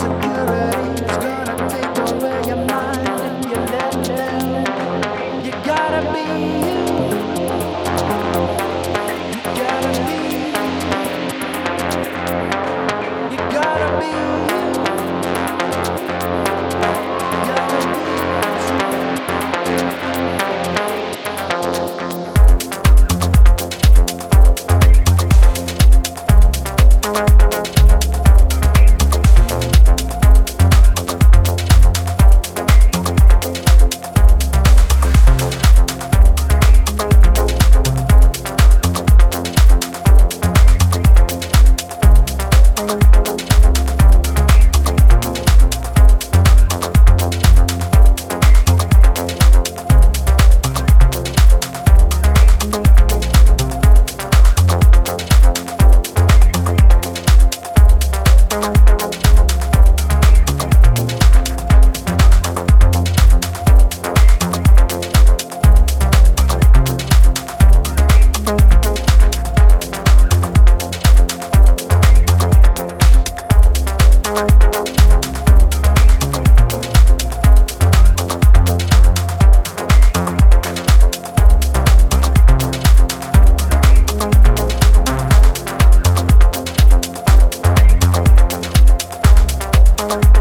possible. love.